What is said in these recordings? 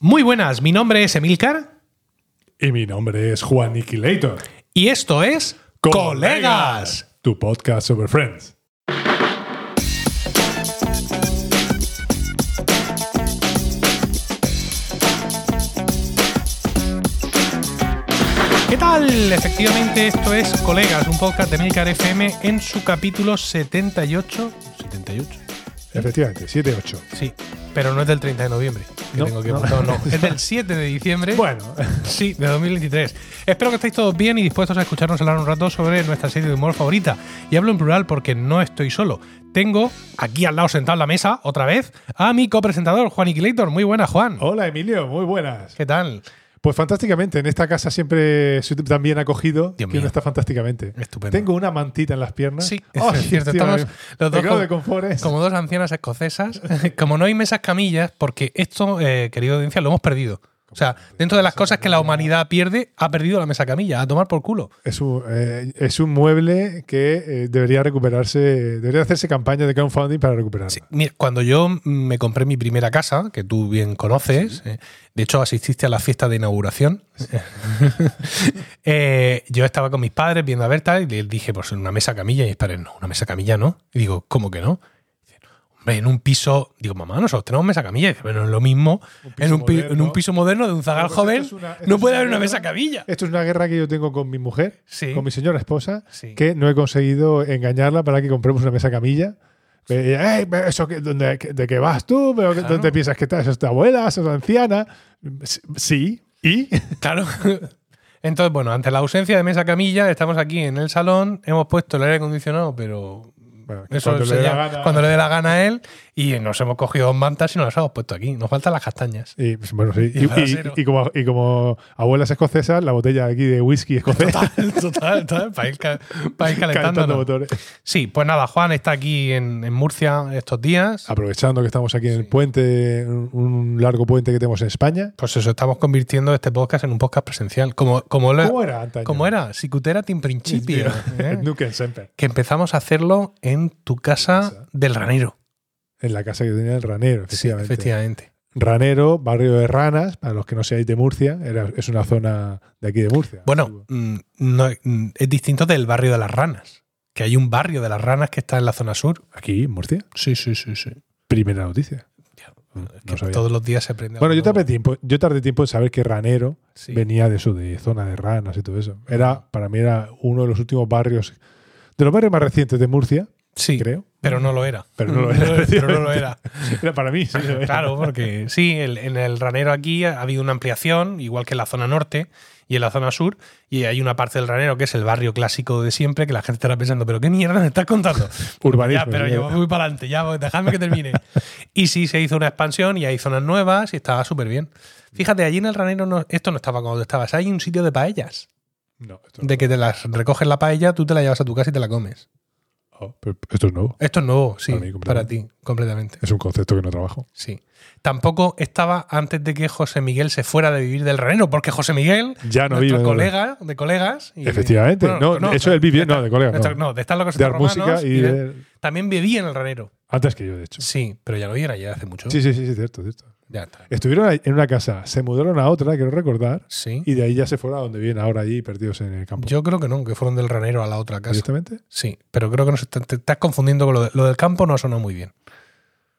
Muy buenas, mi nombre es Emilcar Y mi nombre es Juan Niquilator. y esto es Colegas. Tu podcast sobre Friends. ¿Qué tal? Efectivamente, esto es Colegas, un podcast de Milcar FM en su capítulo 78. ¿78? Efectivamente, 7-8. Sí, pero no es del 30 de noviembre. que No, tengo que no. no, no, es del 7 de diciembre. Bueno, Sí, de 2023. Espero que estéis todos bien y dispuestos a escucharnos hablar un rato sobre nuestra serie de humor favorita. Y hablo en plural porque no estoy solo. Tengo aquí al lado sentado en la mesa, otra vez, a mi copresentador, Juan Iquilator. Muy buena, Juan. hola Emilio, muy buenas. ¿Qué tal? Pues fantásticamente, en esta casa siempre soy tan bien acogido Dios que mío. uno está fantásticamente. Estupendo. Tengo una mantita en las piernas. Sí, es Ay, cierto. Estamos los dos como, de confores. como dos ancianas escocesas. como no hay mesas camillas, porque esto, eh, querido audiencia, lo hemos perdido. O sea, dentro de las cosas que la humanidad pierde, ha perdido la mesa camilla, a tomar por culo. Es un, eh, es un mueble que eh, debería recuperarse, debería hacerse campaña de crowdfunding para recuperarlo. Sí, mira, cuando yo me compré mi primera casa, que tú bien conoces, eh, de hecho asististe a la fiesta de inauguración, yo estaba con mis padres viendo a Berta y les dije, pues una mesa camilla, y mis padres, no, una mesa camilla no. Y digo, ¿cómo que no? En un piso, digo, mamá, nosotros tenemos mesa camilla. Dice, bueno, es lo mismo, Un en, un pi- moderno. en un piso moderno de un zagal pues joven, es una- no puede haber una mesa camilla. Esto es una guerra que yo tengo con mi mujer, Sí. con mi señora esposa, Sí. que no he conseguido engañarla para que compremos una mesa camilla. Ey, ¿eso dónde- ¿De qué vas tú? ¿Pero que- Claro. ¿Dónde piensas que estás? ¿Es tu abuela? ¿Es tu anciana? Sí. ¿Y? Claro. Entonces, bueno, ante la ausencia de mesa camilla, estamos aquí en el salón, hemos puesto el aire acondicionado, pero Bueno, Eso cuando le dé la gana. cuando le dé la gana a él y nos hemos cogido dos mantas y nos las hemos puesto aquí. Nos faltan las castañas. Y, pues, bueno, sí. Y Y, y- como, y como abuelas escocesas, la botella aquí de whisky escocés Total, total, total, para ir, para ir calentando. Sí, pues nada, Juan está aquí en, en Murcia estos días. Aprovechando que estamos aquí en el puente, un, largo puente que tenemos en España. Pues eso, estamos convirtiendo este podcast en un podcast presencial. Como, como, ¿Cómo era antaño? como era? Sicutera in principio. ¿eh? Que empezamos a hacerlo en tu Casa. del ranero. En la casa que tenía el Ranero, Sí, efectivamente. efectivamente. Ranero, barrio de Ranas, para los que no seáis de Murcia, era, es una zona de aquí de Murcia. Bueno, mm, no, mm, es distinto del barrio de las ranas. Que hay un barrio de las ranas que está en la zona sur. aquí en Murcia, Sí, sí, sí, sí. primera noticia. No que sabía. todos los días se aprende. Bueno, algo yo tardé, nuevo. tiempo, yo tardé tiempo en saber que Ranero Sí. venía de eso, de zona de ranas y todo eso. Era, para mí era uno de los últimos barrios, de los barrios más recientes de Murcia, Sí, creo. pero no lo era. Pero no lo era, pero no lo era. Era para mí, sí. era. Claro, porque sí, el- en el ranero aquí ha habido una ampliación, igual que en la zona norte y en la zona sur, y hay una parte del ranero que es el barrio clásico de siempre, que la gente estará pensando, ¿pero qué mierda me estás contando? Urbanismo, Ya, pero yo voy para adelante, ya, dejadme que termine. y sí, se hizo una expansión y hay zonas nuevas y estaba súper bien. Fíjate, allí en el ranero no- esto no estaba cuando estabas, hay un sitio de paellas, No, esto, no. de que te las recoges la paella, tú te la llevas a tu casa y te la comes. Oh, esto es nuevo. Esto es nuevo, sí, Para mí, para ti, completamente. Es un concepto que no trabajo. Sí. Tampoco estaba antes de que José Miguel se fuera de vivir del ranero, porque José Miguel, Ya no vive. colega de colegas. y- Efectivamente. No, eso él vivía- no, de colegas, no. no, de estar locos De dar música romanos, y de- de... También vivía en el ranero. Antes que yo, de hecho. Sí, pero ya no viene ya hace mucho. Sí, sí, sí, cierto, cierto. Ya está. Estuvieron en una casa, se mudaron a otra, quiero recordar, Sí. y de ahí ya se fueron a donde viven ahora allí, perdidos en el campo. Yo creo que no, que fueron del ranero a la otra casa. ¿Directamente? Sí, pero creo que no se te, te estás confundiendo con lo, de- lo del campo, no ha sonado muy bien.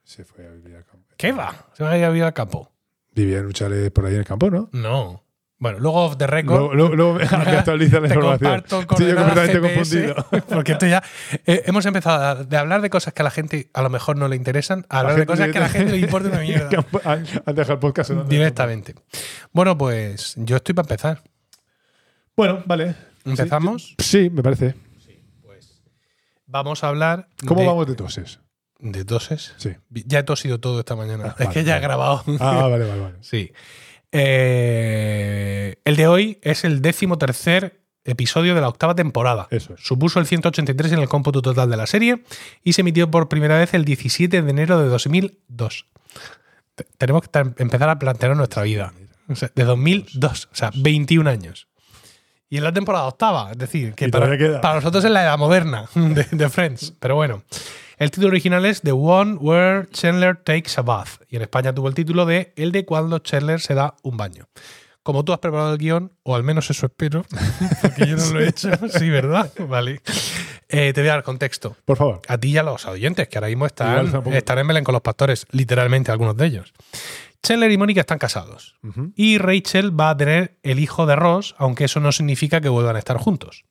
Se fue a vivir al campo. ¿Qué va? ¿Se va a ir a vivir al campo? Vivía en un chalet por ahí en el campo, ¿no? No. Bueno, luego off the record. Luego, luego, luego me actualiza la te información. yo coordenadas completamente GPS, confundido. Porque esto ya. eh, hemos empezado a- de hablar de cosas que a la gente a lo mejor no le interesan, a hablar de cosas que a la gente le importa una mierda. Han, dejado el podcast otro- directamente. Bueno, pues yo estoy para empezar. Bueno, vale. ¿Empezamos? Sí, me parece. Vamos a hablar. ¿Cómo de, vamos de toses? ¿De toses? Sí. Ya he tosido todo esta mañana. Ah, es vale, que ya he vale. grabado. Ah, vale, vale, vale. Sí. Eh, el de hoy es el décimo tercer episodio de la octava temporada. Eso es. Supuso el 183 en el cómputo total de la serie y se emitió por primera vez el 17 de enero de 2002. Te- Tenemos que empezar a plantear nuestra vida. O sea, de 2002, o sea, 21 años. Y en la temporada octava, es decir, que para nosotros es la edad moderna de, de Friends. Pero bueno, El título original es The One Where Chandler Takes a Bath. Y en España tuvo el título de El de cuando Chandler se da un baño. Como tú has preparado el guion, o al menos eso espero, porque yo no lo he hecho. Sí, ¿verdad? Vale. Eh, te voy a dar contexto. Por favor. A ti y a los oyentes, que ahora mismo están, en Belén con los pastores, literalmente algunos de ellos. Chandler y Mónica están casados. Y Rachel va a tener el hijo de Ross, aunque eso no significa que vuelvan a estar juntos.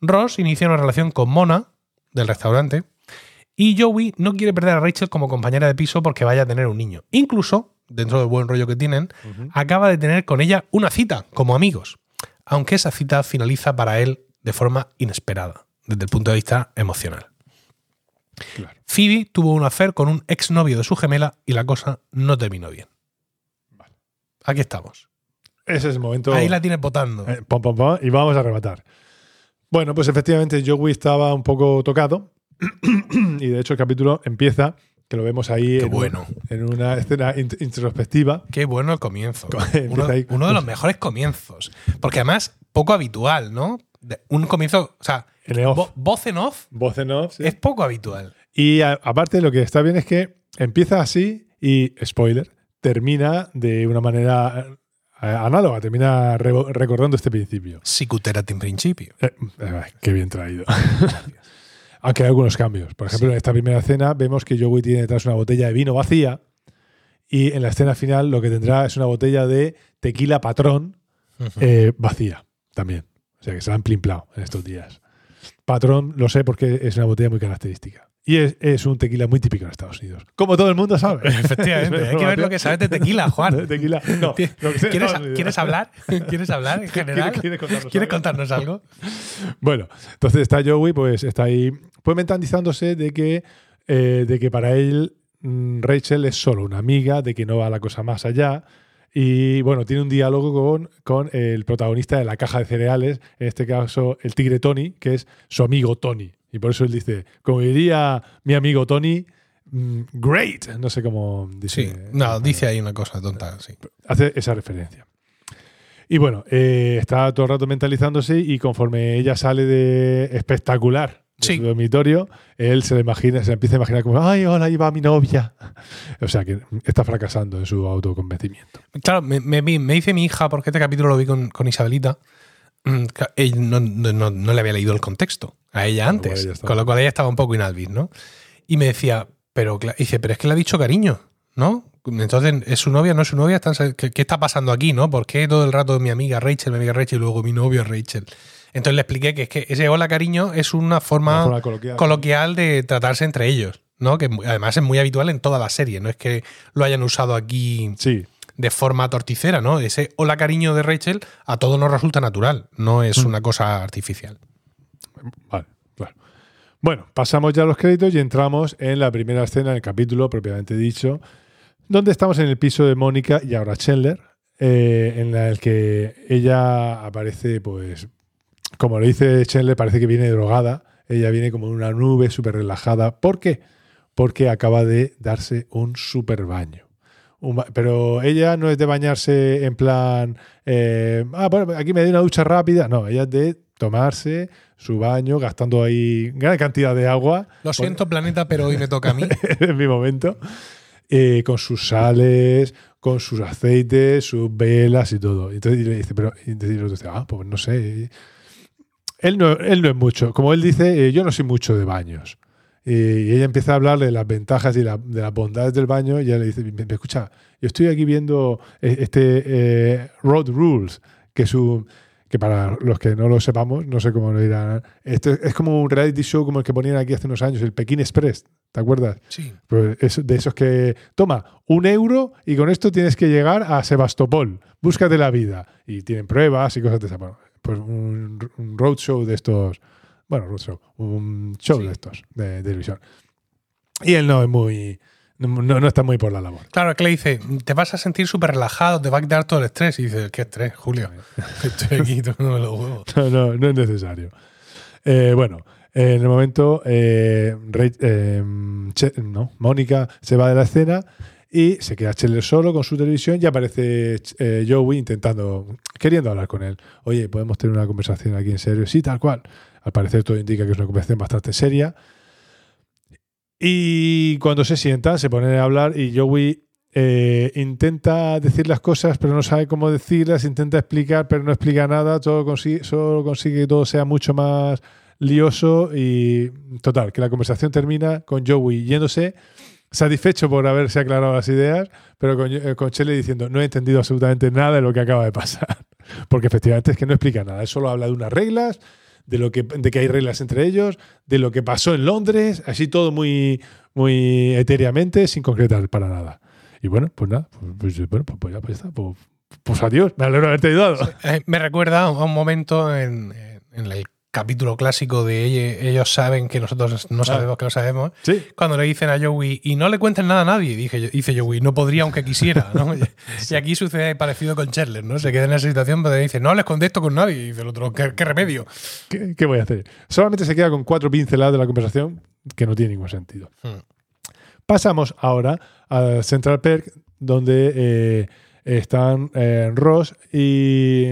Ross inicia una relación con Mona, del restaurante, y Joey no quiere perder a Rachel como compañera de piso porque vaya a tener un niño. Incluso, dentro del buen rollo que tienen, acaba de tener con ella una cita, como amigos. Aunque esa cita finaliza para él de forma inesperada, desde el punto de vista emocional. Claro. Phoebe tuvo un affair con un exnovio de su gemela y la cosa no terminó bien. Aquí estamos. Ese es el momento. Ahí la tienes votando. Eh, pom, pom, pom, y vamos a rematar. Bueno, pues efectivamente Joey estaba un poco tocado y de hecho el capítulo empieza, que lo vemos ahí en, bueno. en una escena int- introspectiva. Qué bueno el comienzo. Uno, de los mejores comienzos. Porque además, poco habitual, ¿no? De- Un comienzo, o sea, En off. vo- voz en off Voz en off, sí. es poco habitual. Y a- aparte lo que está bien es que empieza así y, spoiler, termina de una manera eh, análoga, termina re- recordando este principio. Sicuterate en principio. Eh, eh, qué bien traído. Aunque hay algunos cambios. Por ejemplo, Sí. en esta primera escena vemos que Joey tiene detrás una botella de vino vacía y en la escena final lo que tendrá es una botella de tequila patrón eh, vacía también. O sea que se la han plimplado en estos días. Patrón, lo sé porque es una botella muy característica. Y es, es un tequila muy típico en Estados Unidos. Como todo el mundo sabe. Efectivamente, hay que ver lo que sabes de tequila, Juan. Tequila. No, ¿Quieres, Estados Unidos. ¿Quieres hablar? ¿Quieres hablar en general? ¿Quieres contarnos ¿Quieres algo? contarnos algo? Bueno, entonces está Joey, pues está ahí, pues mentalizándose de que, eh, de que para él mm, Rachel es solo una amiga, de que no va la cosa más allá. Y bueno, tiene un diálogo con, con el protagonista de la caja de cereales, en este caso el tigre Tony, que es su amigo Tony. Y por eso él dice, como diría mi amigo Tony, mm, great. No sé cómo dice. Sí, no, dice ahí una cosa tonta, sí. hace esa referencia. Y bueno, eh, está todo el rato mentalizándose y conforme ella sale de espectacular de Sí. su dormitorio, él se le imagina, se empieza a imaginar como, ay, hola, ahí va mi novia. O sea que está fracasando en su autoconvencimiento. Claro, me, me- me dice mi hija, porque este capítulo lo vi con, con Isabelita, mm, no, no- no- le había leído el contexto a ella Con lo antes, estaba- con lo cual ella estaba un poco inalvis, ¿no? Y me decía, pero, dice, pero es que le ha dicho cariño, ¿no? Entonces, ¿es su novia? ¿No es su novia? Están- ¿Qué, qué está pasando aquí, no? ¿Por qué todo el rato mi amiga Rachel, mi amiga Rachel y luego mi novio Rachel? Entonces le expliqué que es que ese hola cariño es una forma, Una forma coloquial. coloquial de tratarse entre ellos, ¿no? Que además es muy habitual en toda la serie, no es que lo hayan usado aquí Sí, de forma torticera, ¿no? Ese hola cariño de Rachel a todos nos resulta natural, no es Mm. una cosa artificial. vale, claro. Bueno, pasamos ya a los créditos y entramos en la primera escena del capítulo propiamente dicho, donde estamos en el piso de Mónica y ahora Chandler, eh, en la el que ella aparece, pues, como le dice Chandler, parece que viene drogada. Ella viene como en una nube súper relajada. ¿Por qué? Porque acaba de darse un super baño. Un ba- pero ella no es de bañarse en plan, eh, ah, bueno, aquí me doy una ducha rápida. No, ella es de tomarse su baño, gastando ahí gran cantidad de agua. Lo siento, planeta, pero hoy me toca a mí. en mi momento, eh, con sus sales, con sus aceites, sus velas y todo. Y entonces y le dice, pero y entonces ah, pues no sé. Él no, él no es mucho. Como él dice, eh, yo no soy mucho de baños. Y, ella empieza a hablar de las ventajas y la- de las bondades del baño. Y ella le dice, "Me- me escucha, yo estoy aquí viendo eh, este eh, Road Rules, que es un que para los que no lo sepamos, no sé cómo lo dirán, este es como un reality show como el que ponían aquí hace unos años, el Pekín Express, ¿te acuerdas? Sí. Pues es de esos que, toma, un euro y con esto tienes que llegar a Sebastopol, búscate la vida. Y tienen pruebas y cosas de. Bueno, pues un, un roadshow de estos, bueno, roadshow, un show Sí. de estos, de, de televisión. Y él no es muy, no, no está muy por la labor. Claro, que le dice, te vas a sentir súper relajado, te va a quitar todo el estrés. Y dice, ¿qué estrés, Julio? Estoy aquí los huevos. No, no, no es necesario. Eh, bueno, en el momento, eh, eh, Che- no, Mónica se va de la escena y se queda Chandler solo con su televisión y aparece eh, Joey intentando, queriendo hablar con él. Oye, ¿podemos tener una conversación aquí en serio? Sí, tal cual. Al parecer todo indica que es una conversación bastante seria. Y cuando se sientan, se ponen a hablar y Joey eh, intenta decir las cosas, pero no sabe cómo decirlas, intenta explicar, pero no explica nada, todo consigue, solo consigue que todo sea mucho más lioso y total, que la conversación termina con Joey yéndose satisfecho por haberse aclarado las ideas, pero con, eh, con Shelley diciendo no he entendido absolutamente nada de lo que acaba de pasar. Porque efectivamente es que no explica nada, él solo habla de unas reglas, de, lo que, de que hay reglas entre ellos, de lo que pasó en Londres, así todo muy, muy etéreamente, sin concretar para nada. Y bueno, pues nada, pues, pues bueno, pues, pues ya pues. Pues, pues adiós, me alegro de haberte ayudado. Eh, me recuerda a un momento en, en el capítulo clásico de ellos, saben que nosotros no sabemos que lo sabemos. Sí. Cuando le dicen a Joey, y no le cuenten nada a nadie, dije, dice Joey, no podría aunque quisiera. ¿no? Y aquí sucede parecido con Chandler, ¿no? Se queda en esa situación, pero dice, no les contesto con nadie. Y dice el otro, ¿qué, qué remedio? ¿Qué, ¿Qué, voy a hacer? Solamente se queda con cuatro pinceladas de la conversación que no tiene ningún sentido. Hmm. Pasamos ahora al Central Perk, donde eh, están eh, Ross y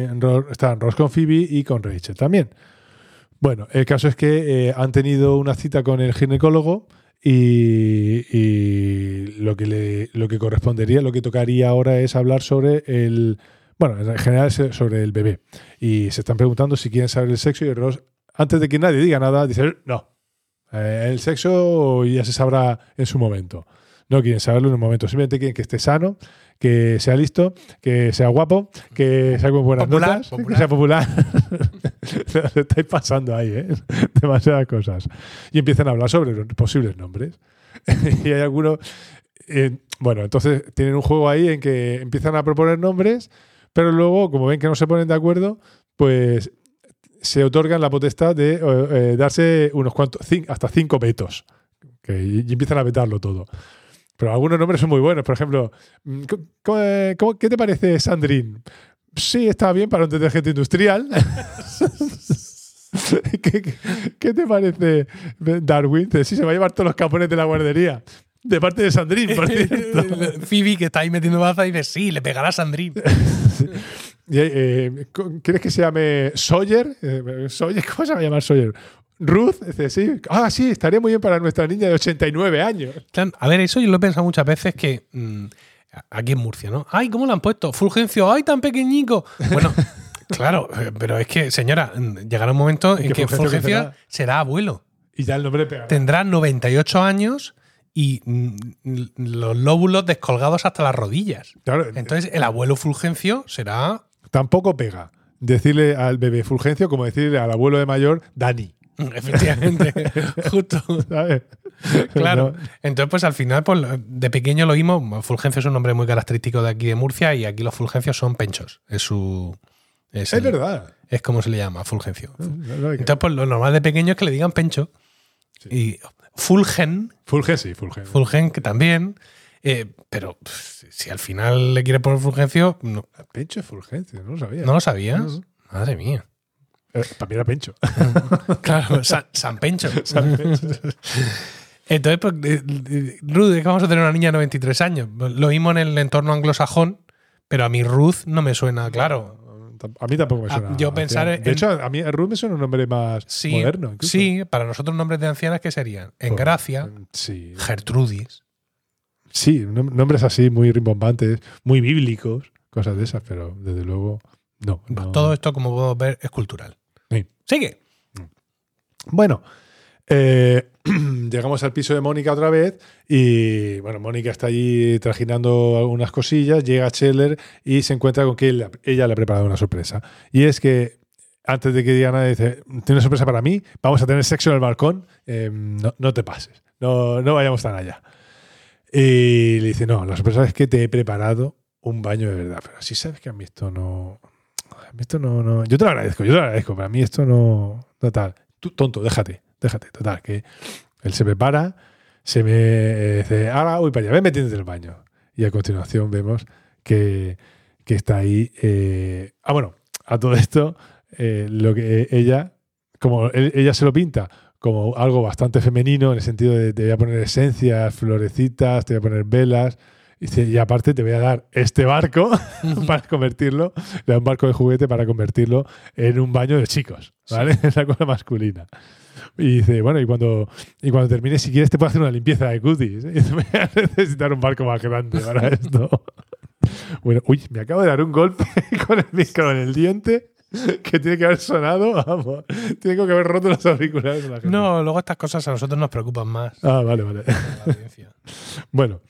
están Ross con Phoebe y con Rachel también. Bueno, el caso es que eh, han tenido una cita con el ginecólogo y, lo, que le, lo que correspondería, lo que tocaría ahora es hablar sobre el, bueno, en general sobre el bebé. Y se están preguntando si quieren saber el sexo y Ross, antes de que nadie diga nada, dice, no, eh, el sexo ya se sabrá en su momento. No quieren saberlo en un momento, simplemente quieren que esté sano, que sea listo, que sea guapo, que sea con buenas Popular, notas, popular. que sea popular. Os estáis pasando ahí, ¿eh? Demasiadas cosas. Y empiezan a hablar sobre los posibles nombres. y hay algunos. eh, bueno, entonces tienen un juego ahí en que empiezan a proponer nombres, pero luego, como ven que no se ponen de acuerdo, pues se otorgan la potestad de eh, eh, darse unos cuantos, hasta cinco vetos. Que, y, y empiezan a vetarlo todo. Pero algunos nombres son muy buenos. Por ejemplo, mm, ¿cómo- cómo, eh, ¿qué te parece Sandrine? Sí, está bien para un detergente industrial. ¿Qué, qué, qué te parece Darwin? Sí, se va a llevar todos los capones de la guardería. De parte de Sandrine, por. Phoebe, que está ahí metiendo baza, y dice, sí, le pegará a Sandrine. Eh, ¿Quieres que se llame Sawyer? Eh, Sawyer, ¿Cómo se va a llamar Sawyer? Ruth, dice, sí. Ah, sí, estaría muy bien para nuestra niña de 89 años. Claro, A ver, eso yo lo he pensado muchas veces que mm, aquí en Murcia, ¿no? Ay, ¿cómo lo han puesto? Fulgencio, ay, tan pequeñico. Bueno, claro, eh, pero es que, señora, mm, llegará un momento en que que Fulgencio será abuelo. Y ya el nombre pega. Tendrá 98 años y mm, los lóbulos descolgados hasta las rodillas. Claro, Entonces, el abuelo Fulgencio será. tampoco pega decirle al bebé Fulgencio como decirle al abuelo de mayor Dani. Efectivamente, justo. ¿sabes? Claro. No, Entonces, pues al final, pues de pequeño lo vimos. Fulgencio es un nombre muy característico de aquí de Murcia y aquí los Fulgencios son penchos. Es su. Es, es el- verdad. Es como se le llama, Fulgencio. No, Entonces, pues lo normal de pequeño es que le digan pencho. Y Fulgen, Fulgen sí, Fulgen. Fulgen que también. eh, pero pff, si al final le quiere poner Fulgencio, no, Pencho es Fulgencio, no lo sabía. ¿no lo sabías. No. Madre mía. Eh, mí era Pencho. Claro, San, San Pencho. Entonces, pues, eh, Ruth, es que vamos a tener una niña de 93 años. Lo mismo en el entorno anglosajón, pero a mí Ruth no me suena claro. A mí tampoco me suena. yo pensar en- De hecho, a mí Ruth me suena un nombre más Sí, moderno. incluso. sí, para nosotros nombres de ancianas, ¿qué serían? Engracia, Sí. Gertrudis. Sí, nom- nombres así muy rimbombantes, muy bíblicos, cosas de esas, pero desde luego no. no. Todo esto, como podemos ver, es cultural. Sí. Sigue. Bueno, eh, llegamos al piso de Mónica otra vez y bueno, Mónica está allí trajinando algunas cosillas, llega Scheller y se encuentra con que él- ella le ha preparado una sorpresa. Y es que antes de que diga nada, dice, tiene una sorpresa para mí, vamos a tener sexo en el balcón, eh, no, no te pases, no, no vayamos tan allá. Y le dice, no, la sorpresa es que te he preparado un baño de verdad, pero si sabes que a mí esto no... Esto no, no... Yo te lo agradezco, yo te lo agradezco, pero a mí esto no... Total, tú, tonto, déjate, déjate, total, que él se prepara, se me eh, dice, ahora voy para allá, ven metiéndote en el baño. Y a continuación vemos que, que está ahí... eh, Ah, bueno, a todo esto, eh, lo que ella, como ella se lo pinta como algo bastante femenino, en el sentido de te voy a poner esencias, florecitas, te voy a poner velas, Dice, y aparte te voy a dar este barco para convertirlo, le da un barco de juguete para convertirlo en un baño de chicos, ¿vale? Es la cosa masculina. Y dice, bueno, y cuando, y cuando termine, si quieres, te puedo hacer una limpieza de cutis. Y dice, voy a necesitar un barco más grande para esto. Bueno, uy, me acabo de dar un golpe con el micro en el diente que tiene que haber sonado, vamos. Tengo que haber roto los auriculares la gente. No, luego estas cosas a nosotros nos preocupan más. Ah, vale, vale. Bueno,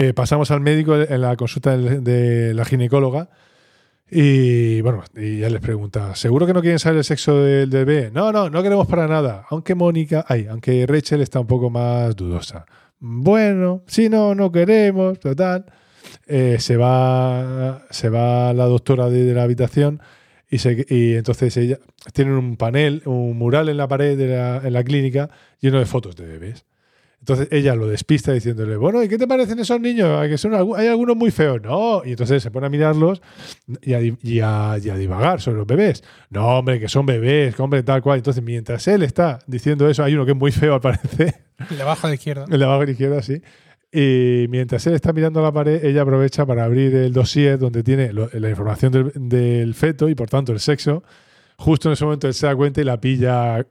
eh, pasamos al médico en la consulta de la ginecóloga y bueno, y ya les pregunta, ¿seguro que no quieren saber el sexo del bebé? No, no, no queremos para nada. Aunque Mónica, ay, aunque Rachel está un poco más dudosa. Bueno, si no, no queremos, total. Eh, se va se va la doctora de, de la habitación y, se- y entonces ella tienen un panel, un mural en la pared de la, en la clínica lleno de fotos de bebés. Entonces ella lo despista diciéndole, bueno, ¿y qué te parecen esos niños? ¿A Que son, hay algunos muy feos. No. Y entonces se pone a mirarlos y a, y a- y a divagar sobre los bebés. No, hombre, que son bebés, que hombre, tal cual. Entonces, mientras él está diciendo eso, hay uno que es muy feo al parecer. El de abajo a la izquierda. El de abajo a la izquierda, sí. Y mientras él está mirando a la pared, ella aprovecha para abrir el dossier donde tiene lo- la información del, del feto y por tanto el sexo. Justo en ese momento él se da cuenta y la pilla.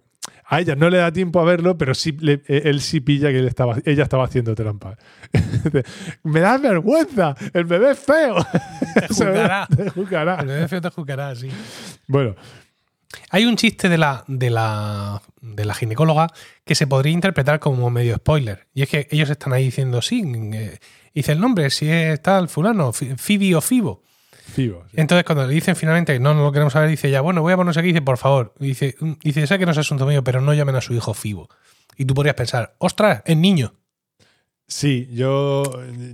A ella no le da tiempo a verlo, pero sí le- eh, él sí pilla que él estaba, ella estaba haciendo trampa. Me da vergüenza, el bebé es feo. Te juzgará. Te juzgará. El bebé feo te juzgará, sí. Bueno, Hay un chiste de la, de, la, de la ginecóloga que se podría interpretar como medio spoiler. Y es que ellos están ahí diciendo, sí, eh, dice el nombre, si es tal fulano, Fi- Phoebe o Fibo. Sí. Entonces cuando le dicen finalmente que no, no lo queremos saber, dice ya, bueno, voy a ponernos aquí, dice, por favor. Y dice, mm, dice, sé que no es asunto mío, pero no llamen a su hijo Fibo. Y tú podrías pensar, ostras, es niño. Sí, yo.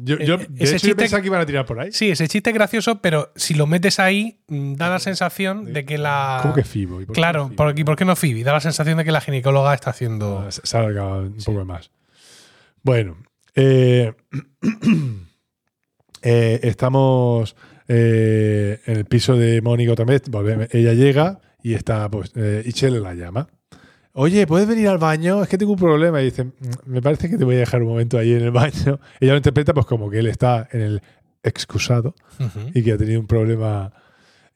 yo, yo Eh, de ese hecho, yo chiste- pensaba que iban a tirar por ahí. Sí, ese chiste es gracioso, pero si lo metes ahí, mm, da la sensación de que la... ¿Cómo que Fibo? ¿Y por Claro, Fibo? ¿por, aquí, ¿por qué no Phoebe? Da la sensación de que la ginecóloga está haciendo... Ah, Se se ha alargado un poco más. Bueno, eh, eh, estamos eh, en el piso de Mónica otra vez. volvemos. Ella llega y está, pues, eh, la llama. Oye, ¿puedes venir al baño? Es que tengo un problema. Y dice, "Mm, me parece que te voy a dejar un momento ahí en el baño. Ella lo interpreta pues como que él está en el excusado y que ha tenido un problema.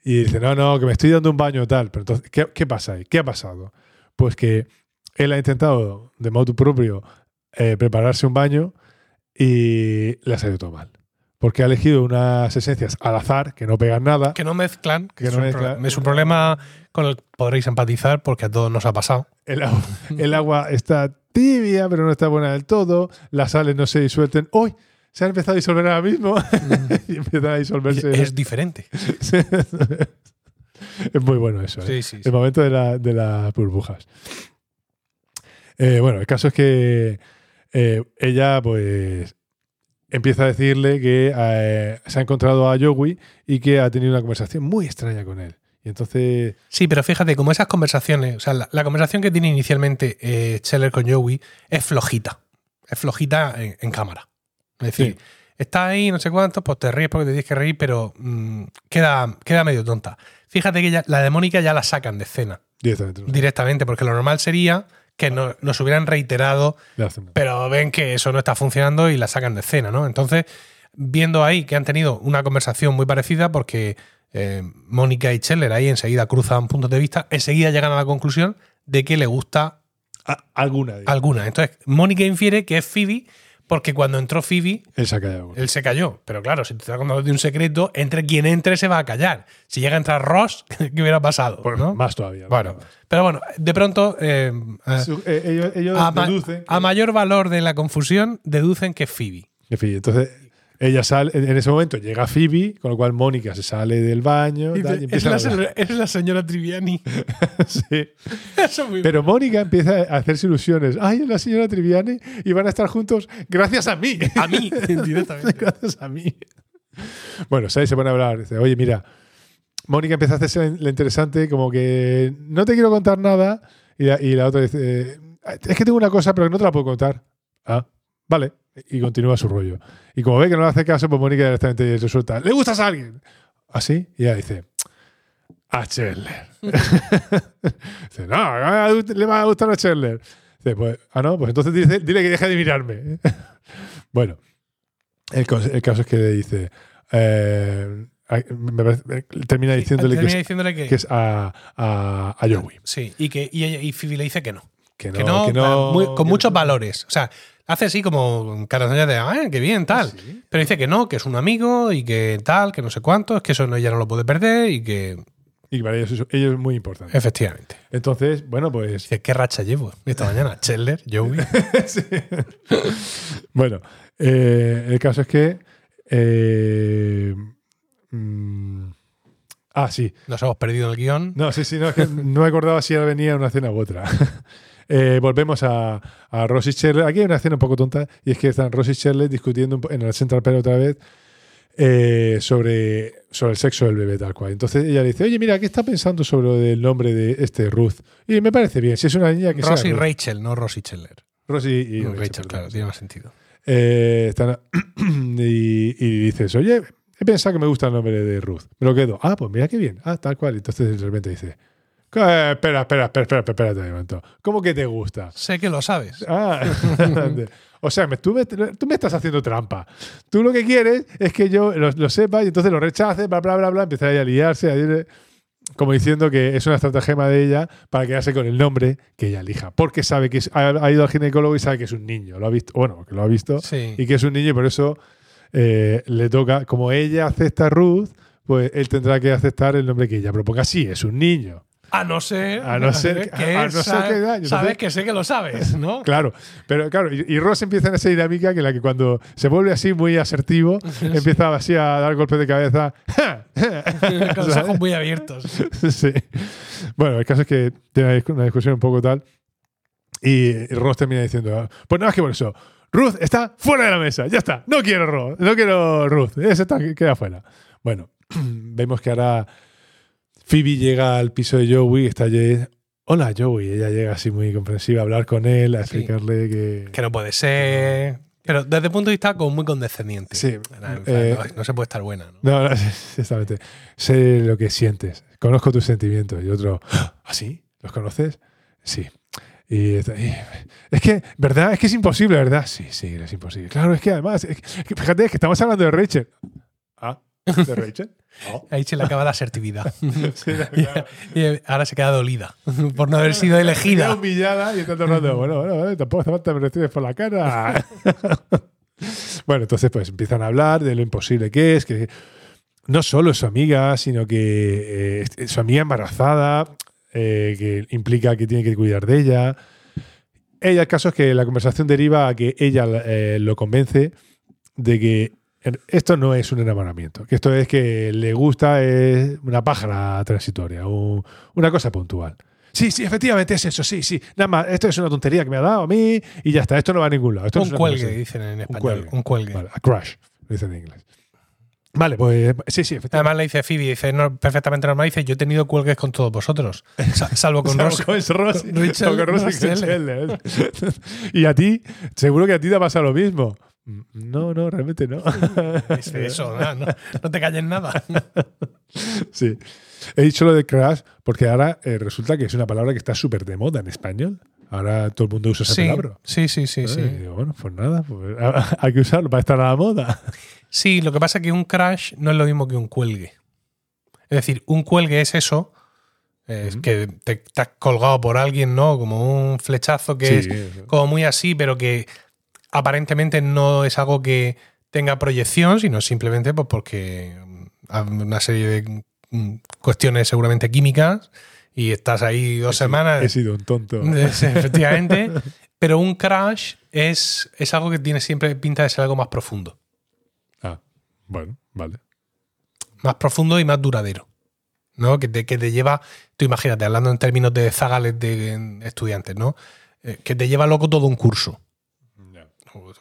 Y dice, no, no, que me estoy dando un baño tal. Pero entonces, ¿qué, qué pasa ahí? ¿Qué ha pasado? Pues que él ha intentado de modo propio eh, prepararse un baño y le ha salido todo mal. Porque ha elegido unas esencias al azar que no pegan nada. Que no mezclan, que, Que es, no un mezclan. es un problema con el que podréis empatizar porque a todos nos ha pasado. El agua, el agua está tibia, pero no está buena del todo. Las sales no se disuelten. ¡Uy! Se han empezado a disolver ahora mismo. y empiezan a disolverse. es diferente. es muy bueno eso. ¿eh? Sí, sí, sí. El momento de, la- de las burbujas. Eh, bueno, el caso es que eh, ella, pues, empieza a decirle que eh, se ha encontrado a Joey y que ha tenido una conversación muy extraña con él. Y entonces, Sí, pero fíjate, como esas conversaciones, o sea, la, la conversación que tiene inicialmente eh, Scheller con Joey es flojita. Es flojita en, en cámara. Es decir, Sí. está ahí, no sé cuánto, pues te ríes porque te tienes que reír, pero mm, queda, queda medio tonta. Fíjate que ya, la de Mónica ya la sacan de escena directamente. directamente, porque lo normal sería que no- nos hubieran reiterado pero ven que eso no está funcionando y la sacan de escena, ¿no? Entonces, viendo ahí que han tenido una conversación muy parecida, porque eh, Mónica y Scheller ahí enseguida cruzan puntos de vista, enseguida llegan a la conclusión de que le gusta A- alguna alguna. Entonces, Mónica infiere que es Phoebe, porque cuando entró Phoebe, Él se ha callado. él se calló. Pero claro, si te está contando de un secreto, entre quien entre se va a callar. Si llega a entrar Ross, ¿qué hubiera pasado? Pues ¿no? Más todavía. ¿no? Bueno, pero bueno, de pronto, eh, eh, Su- eh, ellos ellos a, ma- deducen. a mayor valor de la confusión, deducen que es Phoebe. Entonces ella sale, en ese momento llega Phoebe, con lo cual Mónica se sale del baño. Tal, y es, la, es señora Triviani. Sí. Eso es muy Pero Mónica empieza a hacerse ilusiones. Ay, es la señora Triviani y van a estar juntos gracias a mí. A mí, directamente. gracias a mí. Bueno, Sai se pone a hablar. Dice, oye, mira, Mónica empieza a hacerse la interesante, como que no te quiero contar nada. Y la, y la otra dice, es que tengo una cosa, pero que no te la puedo contar. Ah, vale. Y continúa su rollo. Y como ve que no le hace caso, pues Mónica directamente resulta, ¿le gustas a alguien? ¿Así? Y ella dice, a Chandler. dice, no, le va a gustar a Chandler. Dice, pues, ah, no, pues entonces dice- dile que deje de mirarme. bueno, El, caso es que le dice. eh, a- me parece- termina diciéndole Termina que, es, diciéndole que, que es a, a, a Joey. sí, y que y, y Phoebe le dice que no. Que no, Que no, que no- muy- con muchos valores. O sea, hace así como carazones de, ah, qué bien, tal. Sí. Pero dice que no, que es un amigo y que tal, que no sé cuánto, es que eso no, ella no lo puede perder y que Y para ellos, ellos es muy importante. efectivamente. Entonces, bueno, pues. Dice, ¿qué racha llevo esta mañana? Chandler, Joey. Bueno, eh, el caso es que. eh, mm, ah, sí. Nos hemos perdido el guion. No, sí, sí, no, es que no me acordaba si venía una escena u otra. Eh, volvemos a, a Ross y Shirley. Aquí hay una escena un poco tonta y es que están Ross y Shirley discutiendo en el Central Perk otra vez eh, sobre, sobre el sexo del bebé tal cual. Entonces ella le dice, oye, mira, ¿qué está pensando sobre lo del nombre de este Ruth? Y me parece bien, si es una niña que Ross y. Rachel, no Ross y Chandler. Ross y, y No, Rachel, claro, tiene más sentido. Eh, están- y, y dices, oye, he pensado que me gusta el nombre de Ruth. Me lo quedo. Ah, pues mira qué bien. Ah, tal cual. Entonces de repente dice, "Eh, espera, espera, espera, espera, espera, un momento. ¿Cómo que te gusta? Sé que lo sabes. Ah, o sea, me- tú, me, tú me estás haciendo trampa. Tú lo que quieres es que yo lo, lo sepa y entonces lo rechace, bla, bla, bla, bla, empieza a liarse, a ir, como diciendo que es una estratagema de ella para quedarse con el nombre que ella elija. Porque sabe que es- ha, ha ido al ginecólogo y sabe que es un niño. Lo ha visto, bueno, que lo ha visto Sí. y que es un niño y por eso eh, le toca, como ella acepta a Ruth, pues él tendrá que aceptar el nombre que ella proponga. Sí, es un niño. A no ser, A no ser- que, a no ser que- sabes que sé que lo sabes, ¿no? Claro, pero claro, y, y Ross empieza en esa dinámica que la que cuando se vuelve así muy asertivo, empieza así a dar golpes de cabeza. Con los ojos muy abiertos. sí. Bueno, el caso es que tiene una discusión un poco tal. Y Ross termina diciendo: Pues nada más que por eso, Ruth está fuera de la mesa, ya está. No quiero Ross, no quiero Ruth, esa está, queda fuera. Bueno, vemos que ahora Phoebe llega al piso de Joey, está allí. Hola Joey, ella llega así muy comprensiva a hablar con él, a Sí. explicarle que. Que no puede ser. Pero desde el punto de vista como muy condescendiente. Sí, plan, eh, no, no se puede estar buena. ¿no? No, no, exactamente. Sé lo que sientes. Conozco tus sentimientos. Y otro, ¿ah, sí? ¿Los conoces? Sí. Y, es que, ¿verdad? Es que es imposible, ¿verdad? Sí, sí, es imposible. Claro, es que además, es que fíjate, es que estamos hablando de Rachel. ¿Ah? ¿De Rachel? No. Le acaba la asertividad. Sí, claro. y ahora se queda dolida por no haber sido Queda elegida. humillada y está todo el rato, bueno, bueno, bueno, tampoco hace falta me recibes por la cara. bueno, entonces pues empiezan a hablar de lo imposible que es, que no solo es su amiga, sino que eh, es su amiga embarazada, eh, que implica que tiene que cuidar de ella. Ella, el caso es que la conversación deriva a que ella eh, lo convence de que esto no es un enamoramiento, que esto es que le gusta es una pájara transitoria, un- una cosa puntual. Sí, sí, efectivamente es eso, sí, sí. Nada más, esto es una tontería que me ha dado a mí y ya está, esto no va a ningún lado. Esto no es Un una cuelgue, dicen en español. Un cuelgue. Vale, a crush, dicen en inglés. Vale, pues sí, sí. Además le dice Phoebe, dice, no, perfectamente normal, dice, yo he tenido cuelgues con todos vosotros, sa- salvo con Ross. Ross y a ti, seguro que a ti te ha pasado lo mismo. No, no, realmente no. Dice, eso, no, no, no te calles nada. Sí. He dicho lo de crash porque ahora eh, resulta que es una palabra que está súper de moda en español. Ahora todo el mundo usa esa Sí, palabra. sí, sí, sí, Eh, sí. y digo, bueno, pues nada, pues, hay que usarlo para estar a la moda. Sí, lo que pasa es que un crash no es lo mismo que un cuelgue. Es decir, un cuelgue es eso, es Ujú. que te estás colgado por alguien, ¿no? Como un flechazo que es eso. como muy así, pero que aparentemente no es algo que tenga proyección, sino simplemente pues porque hay una serie de mm, cuestiones seguramente químicas y estás ahí dos semanas. He sido un tonto. Es, efectivamente. Pero un crash es, es algo que tiene siempre pinta de ser algo más profundo. Ah, bueno, vale. Más profundo y más duradero. ¿No? Que te, que te lleva, tú imagínate, hablando en términos de zagales de estudiantes, ¿no? Eh, que te lleva loco todo un curso.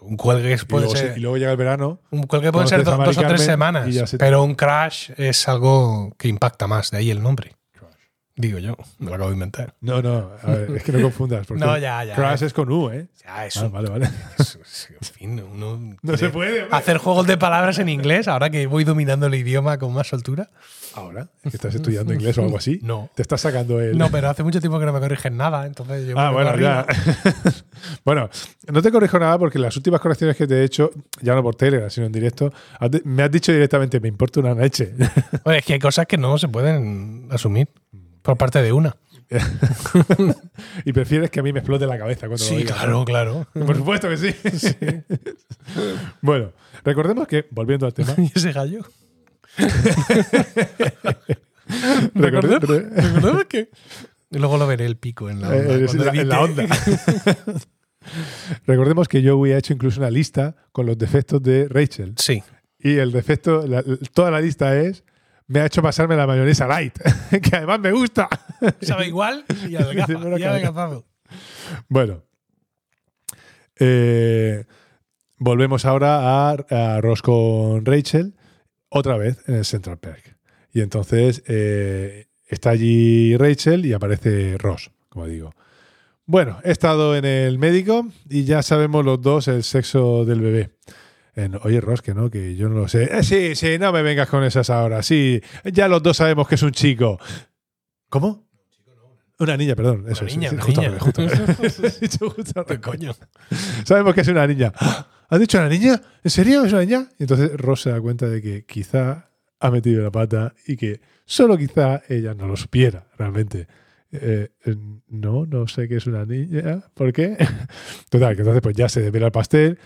Un cuelgue Y puede luego, ser. se- y luego llega el verano. Un cuelgue pueden ser dos o tres semanas, pero un crash es algo que impacta más, de ahí el nombre. Digo yo, me lo acabo de inventar. No, no, a ver, es que no confundas. Porque No, ya, ya. Crash es con U, ¿eh? Ya, Ah, eso. vale, vale. eso- eso, en fin, uno No se puede. hombre. hacer juegos de palabras en inglés ahora que voy dominando el idioma con más soltura. Ahora, estás estudiando inglés o algo así. No. Te estás sacando el. No, pero hace mucho tiempo que no me corrigen nada, entonces yo Ah, bueno, ya. bueno, no te corrijo nada porque las últimas correcciones que te he hecho, ya no por Telegram, sino en directo, me has dicho directamente, me importa una leche. Oye, es que hay cosas que no se pueden asumir por parte de una. y prefieres que a mí me explote la cabeza cuando lo Sí, digas, claro, claro. ¿no? Por supuesto que sí. bueno, recordemos que, volviendo al tema, ¿Y ese gallo? recorde- ¿Recordemos? re- ¿Recordemos que? Y luego lo veré el pico en la onda. Eh, en la- en la edite. onda. recordemos que Joey ha hecho incluso una lista con los defectos de Rachel. Sí. Y el defecto, la- toda la lista es, me ha hecho pasarme la mayonesa light, que además me gusta. Sabe igual y adelgaza. Dice, "Bueno, y cabrón". adelgazado. Bueno. Eh, volvemos ahora a, a Ross con Rachel, otra vez en el Central Park. Y entonces eh, está allí Rachel y aparece Ross, como digo. Bueno, he estado en el médico y ya sabemos los dos el sexo del bebé. En, Oye, Ross, que no, que yo no lo sé. "Eh, sí, sí, no me vengas con esas ahora. Sí, ya los dos sabemos que es un chico. ¿Cómo? Una niña, perdón. Eso, sí, niña, sí, una justo niña. justo. Justo al ¿Qué coño? Sabemos que es una niña. ¿Has dicho una niña? ¿En serio es una niña? Y entonces Ross se da cuenta de que quizá ha metido la pata y que solo quizá ella no lo supiera realmente. Eh, eh, no, no sé que es una niña. ¿Por qué? Total, que entonces pues ya se desvela el pastel.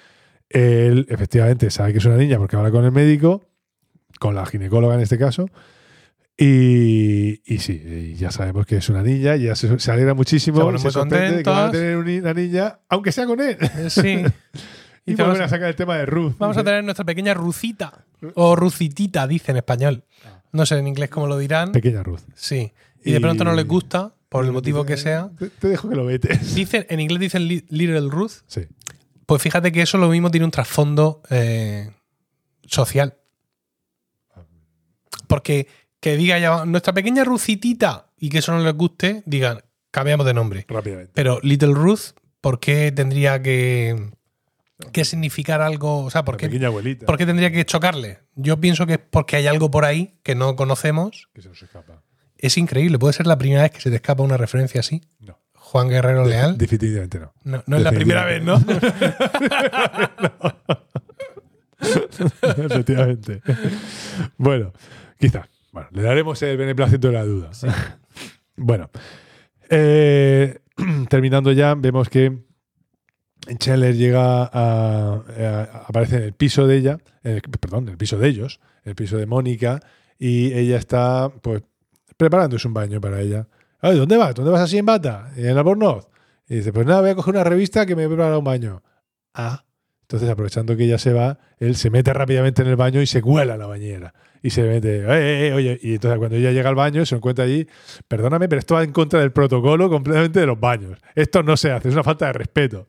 Él efectivamente sabe que es una niña porque habla con el médico, con la ginecóloga en este caso. Y, y sí, y ya sabemos que es una niña, y ya se, se alegra muchísimo. Se se sorprende de que van a tener una niña, aunque sea con él. Eh, Sí. Y vamos, a sacar el tema de Ruth. vamos a tener nuestra pequeña Rucita. O Rucitita, dice en español. No sé en inglés cómo lo dirán. Pequeña Ruth. Sí. Y de pronto no les Y- gusta, por el motivo que sea. Te, te dejo que lo vetes. Dicen, en inglés dicen li- Little Ruth. Sí. Pues fíjate que eso lo mismo tiene un trasfondo eh, social. Porque que diga ya nuestra pequeña Rucitita y que eso no les guste, digan, cambiamos de nombre. Rápidamente. Pero Little Ruth, ¿por qué tendría que, que significar algo? O sea, ¿por qué, por qué tendría que chocarle? Yo pienso que es porque hay algo por ahí que no conocemos. Que se nos escapa. Es increíble, puede ser la primera vez que se te escapa una referencia así. No. Juan Guerrero Leal. Definitivamente no. No, no es la primera vez, ¿no? Efectivamente. bueno, quizá. Bueno, le daremos el beneplácito de la duda. bueno. eh, terminando ya, vemos que Chandler llega a, a- aparece en el piso de ella, en el- perdón, en el piso de ellos, en el piso de Mónica, y ella está pues preparándose un baño para ella. Ay, ¿dónde vas? ¿Dónde vas así en bata? ¿En la Bornoz? Y dice, pues nada, voy a coger una revista que me prepara un baño. Ah. Entonces, aprovechando que ella se va, él se mete rápidamente en el baño y se cuela en la bañera. Y se mete, "Eh, eh, eh, oye, y entonces cuando ella llega al baño se encuentra allí, perdóname, pero esto va en contra del protocolo completamente de los baños. Esto no se hace, es una falta de respeto.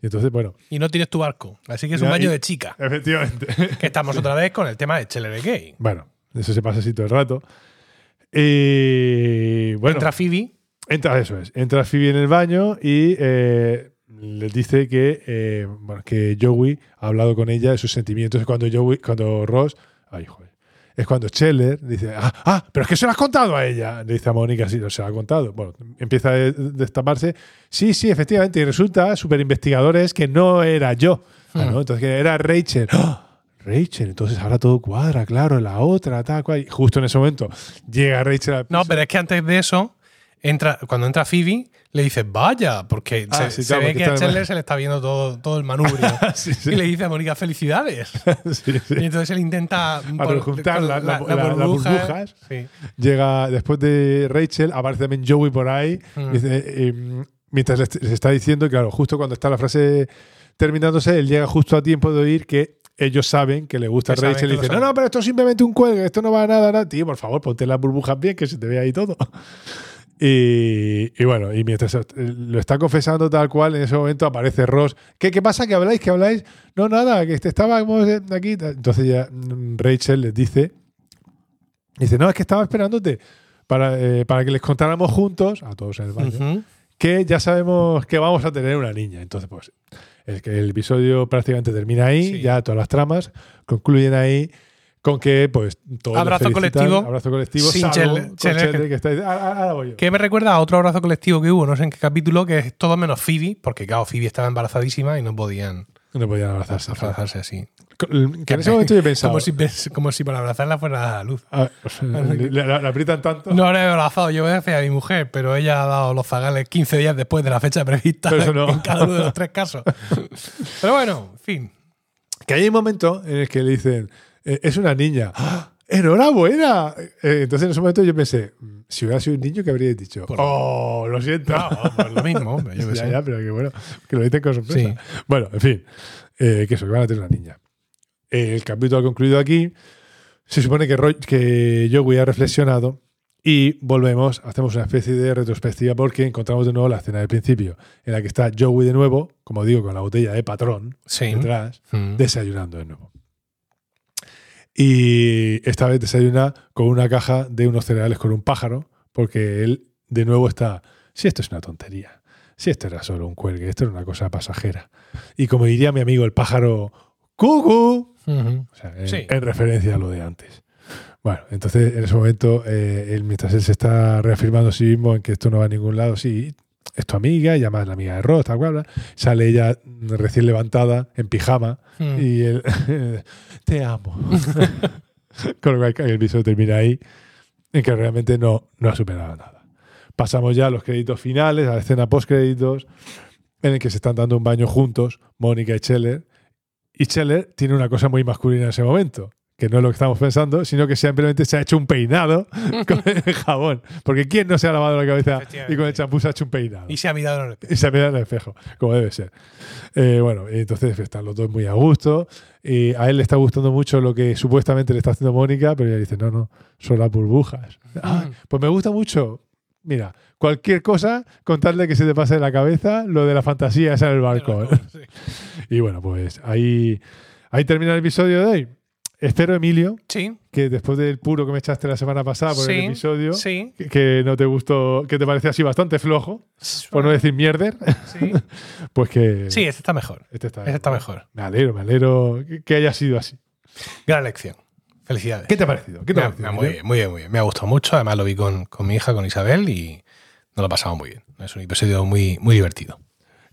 Y entonces, bueno, Y no tienes tu barco. Así que es un baño y- de chica. efectivamente. Que estamos otra vez con el tema de es gay. bueno, eso se pasa así todo el rato. Y bueno, Entra Phoebe. Entra, eso es. Entra Phoebe en el baño y eh, les dice que, eh, bueno, que Joey ha hablado con ella de sus sentimientos. Cuando Joey, cuando Ross, ay, joder, es cuando Scheller dice, ah, ah, pero es que se lo has contado a ella. Le dice a Mónica, sí, no se lo ha contado. Bueno, empieza a de- destaparse. Sí, sí, efectivamente. Y resulta, super investigadores, que no era yo. Ah, ¿no? Entonces, que era Rachel. ¡Ah! Rachel, entonces ahora todo cuadra, claro, la otra, tal cual. Y justo en ese momento llega Rachel al No, pero es que antes de eso, entra, cuando entra Phoebe, le dice, vaya, porque Ah, se, sí, se claro, ve porque que a Chandler se le está viendo todo, todo el manubrio. Sí, sí. Y le dice a Mónica, felicidades. Y entonces él intenta juntar la- la- la- las burbujas. Llega después de Rachel, aparece también Joey por ahí. Mm. dice, eh, mientras le est- se está diciendo, claro, justo cuando está la frase terminándose, él llega justo a tiempo de oír que ellos saben que le gusta Que Rachel y que lo dice, no, no, pero esto es simplemente un cuelgue, esto no va a nada, nada. Tío, por favor, ponte las burbujas bien, que se te vea ahí todo. Y, y bueno, y mientras lo está confesando tal cual, en ese momento aparece Ross. ¿Qué, qué pasa? ¿Que habláis? ¿Que habláis? No, nada, que este estábamos aquí. Entonces ya mm, Rachel les dice, dice, no, es que estaba esperándote para, eh, para que les contáramos juntos, a todos en el baño. Que ya sabemos que vamos a tener una niña. Entonces, pues, el, que el episodio prácticamente termina ahí, Sí. ya todas las tramas concluyen ahí con que, pues, todos les Abrazo colectivo abrazo colectivo, sin que- que está ahí. Ahora, ahora voy yo. Que me recuerda a otro abrazo colectivo que hubo, no sé en qué capítulo, que es todo menos Phoebe, porque claro, Phoebe estaba embarazadísima y no podían No podían abrazarse. abrazarse así. Que en ese momento yo pensaba. Como si, como si para abrazarla fuera la luz. ah, le, le- le aprietan tanto. No la he abrazado, yo voy a mi mujer, pero ella ha dado los zagales 15 días después de la fecha prevista no. en cada uno de los tres casos. Pero bueno, en fin. Que hay un momento en el que le dicen, eh, es una niña. ¡Ah! ¡Enhorabuena! Eh, entonces en ese momento yo pensé, mm, si hubiera sido un niño, ¿qué habría dicho? Pues- oh, lo siento. No, lo mismo, hombre, yo ya, ya, pero que bueno, que lo dicen con sorpresa. Sí. Bueno, en fin, eh, que eso, que van a tener una niña. El capítulo ha concluido aquí. Se supone que, Roy- que Joey ha reflexionado y volvemos, hacemos una especie de retrospectiva porque encontramos de nuevo la escena del principio, en la que está Joey de nuevo, como digo, con la botella de patrón Sí. detrás, Mm. desayunando de nuevo. Y esta vez desayuna con una caja de unos cereales con un pájaro, porque él de nuevo está, si esto es una tontería, si esto era solo un cuelgue, esto era una cosa pasajera. Y como diría mi amigo el pájaro, ¡cucu! Ujú. O sea, en, Sí. en referencia a lo de antes. Bueno, entonces en ese momento, eh, él, mientras él se está reafirmando a sí mismo en que esto no va a ningún lado, sí, es tu amiga, y además la amiga de Ross, tal cual, bla, sale ella recién levantada, en pijama, Mm. y él, te amo. Con lo cual el episodio termina ahí, en que realmente no, no ha superado nada. Pasamos ya a los créditos finales, a la escena post-créditos, en el que se están dando un baño juntos, Mónica y Scheller. Y Scheller tiene una cosa muy masculina en ese momento, que no es lo que estamos pensando, sino que simplemente se ha hecho un peinado con el jabón. Porque ¿quién no se ha lavado la cabeza y con el champú se ha hecho un peinado? Y se ha mirado en el espejo. Y se mira en el espejo, como debe ser. Eh, bueno, entonces están los dos muy a gusto. Y a él le está gustando mucho lo que supuestamente le está haciendo Mónica, pero ella dice, no, no, son las burbujas. Ah, pues me gusta mucho. Mira, cualquier cosa, contarle que se te pase de la cabeza lo de la fantasía esa en el barco. Sí. y bueno, pues ahí, ahí termina el episodio de hoy. Espero, Emilio, Sí, que después del puro que me echaste la semana pasada por Sí, el episodio, sí. que, que no te gustó, que te parecía así bastante flojo, por no decir mierder, pues que sí este está mejor. este está, Este está mejor. Me alegro, me alegro que- haya sido así. Gran lección. Felicidades. ¿Qué te ha parecido? ¿Qué te Me ha ha- parecido? me ha- muy bien, muy bien, muy bien. Me ha gustado mucho. Además lo vi con, con mi hija, con Isabel, y nos lo ha pasado muy bien. Es un episodio muy, muy divertido.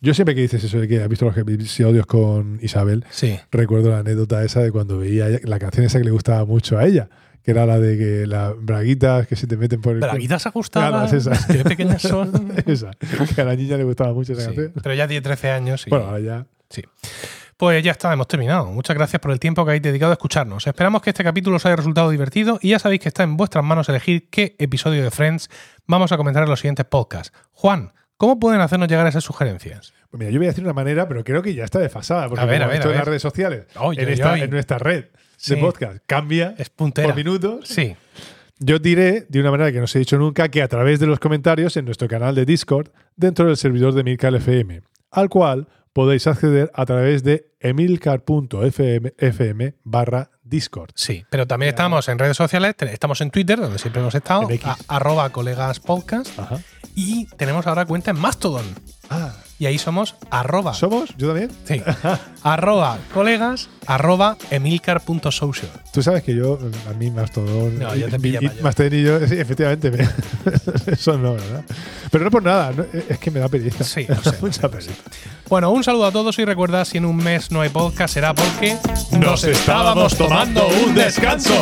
Yo siempre que dices eso de que has visto los episodios con Isabel, Sí. recuerdo la anécdota esa de cuando veía la canción esa que le gustaba mucho a ella, que era la de que las braguitas que se te meten por el. Braguitas ajustadas, Claro, es esa. qué pequeñas son. esa, que a la niña le gustaba mucho esa Sí, canción. pero ya tiene 13 años. Y, Bueno, ahora ya. sí. Pues ya está, hemos terminado. Muchas gracias por el tiempo que habéis dedicado a escucharnos. Esperamos que este capítulo os haya resultado divertido y ya sabéis que está en vuestras manos elegir qué episodio de Friends vamos a comentar en los siguientes podcasts. Juan, ¿cómo pueden hacernos llegar esas sugerencias? Pues mira, yo voy a decir una manera, pero creo que ya está desfasada. Porque A ver, a ver, esto a en las redes sociales, en, esta, en nuestra red Sí. de podcast, cambia Es puntera. por minutos. Sí. Yo diré, de una manera que no os he dicho nunca, que a través de los comentarios en nuestro canal de Discord, dentro del servidor de Milcar FM, al cual podéis acceder a través de emilcar.fm barra Discord. Sí, pero también estamos en redes sociales, estamos en Twitter, donde siempre hemos estado, a- arroba colegas podcast, Ajá. y tenemos ahora cuenta en Mastodon. Ah, Y ahí somos arroba, ¿Somos? ¿Yo también? sí, arroba colegas, arroba emilcar.social. Tú sabes que yo, a mí Mastodon No, ya te y- pilla y-. Mastodon y yo, sí, efectivamente, me- eso no, ¿verdad? Pero no por nada, no, es que me da pereza. Sí, lo sé, Mucha pereza. Bueno, un saludo a todos y recuerda, si en un mes no hay podcast será porque Nos estábamos tomando un descanso.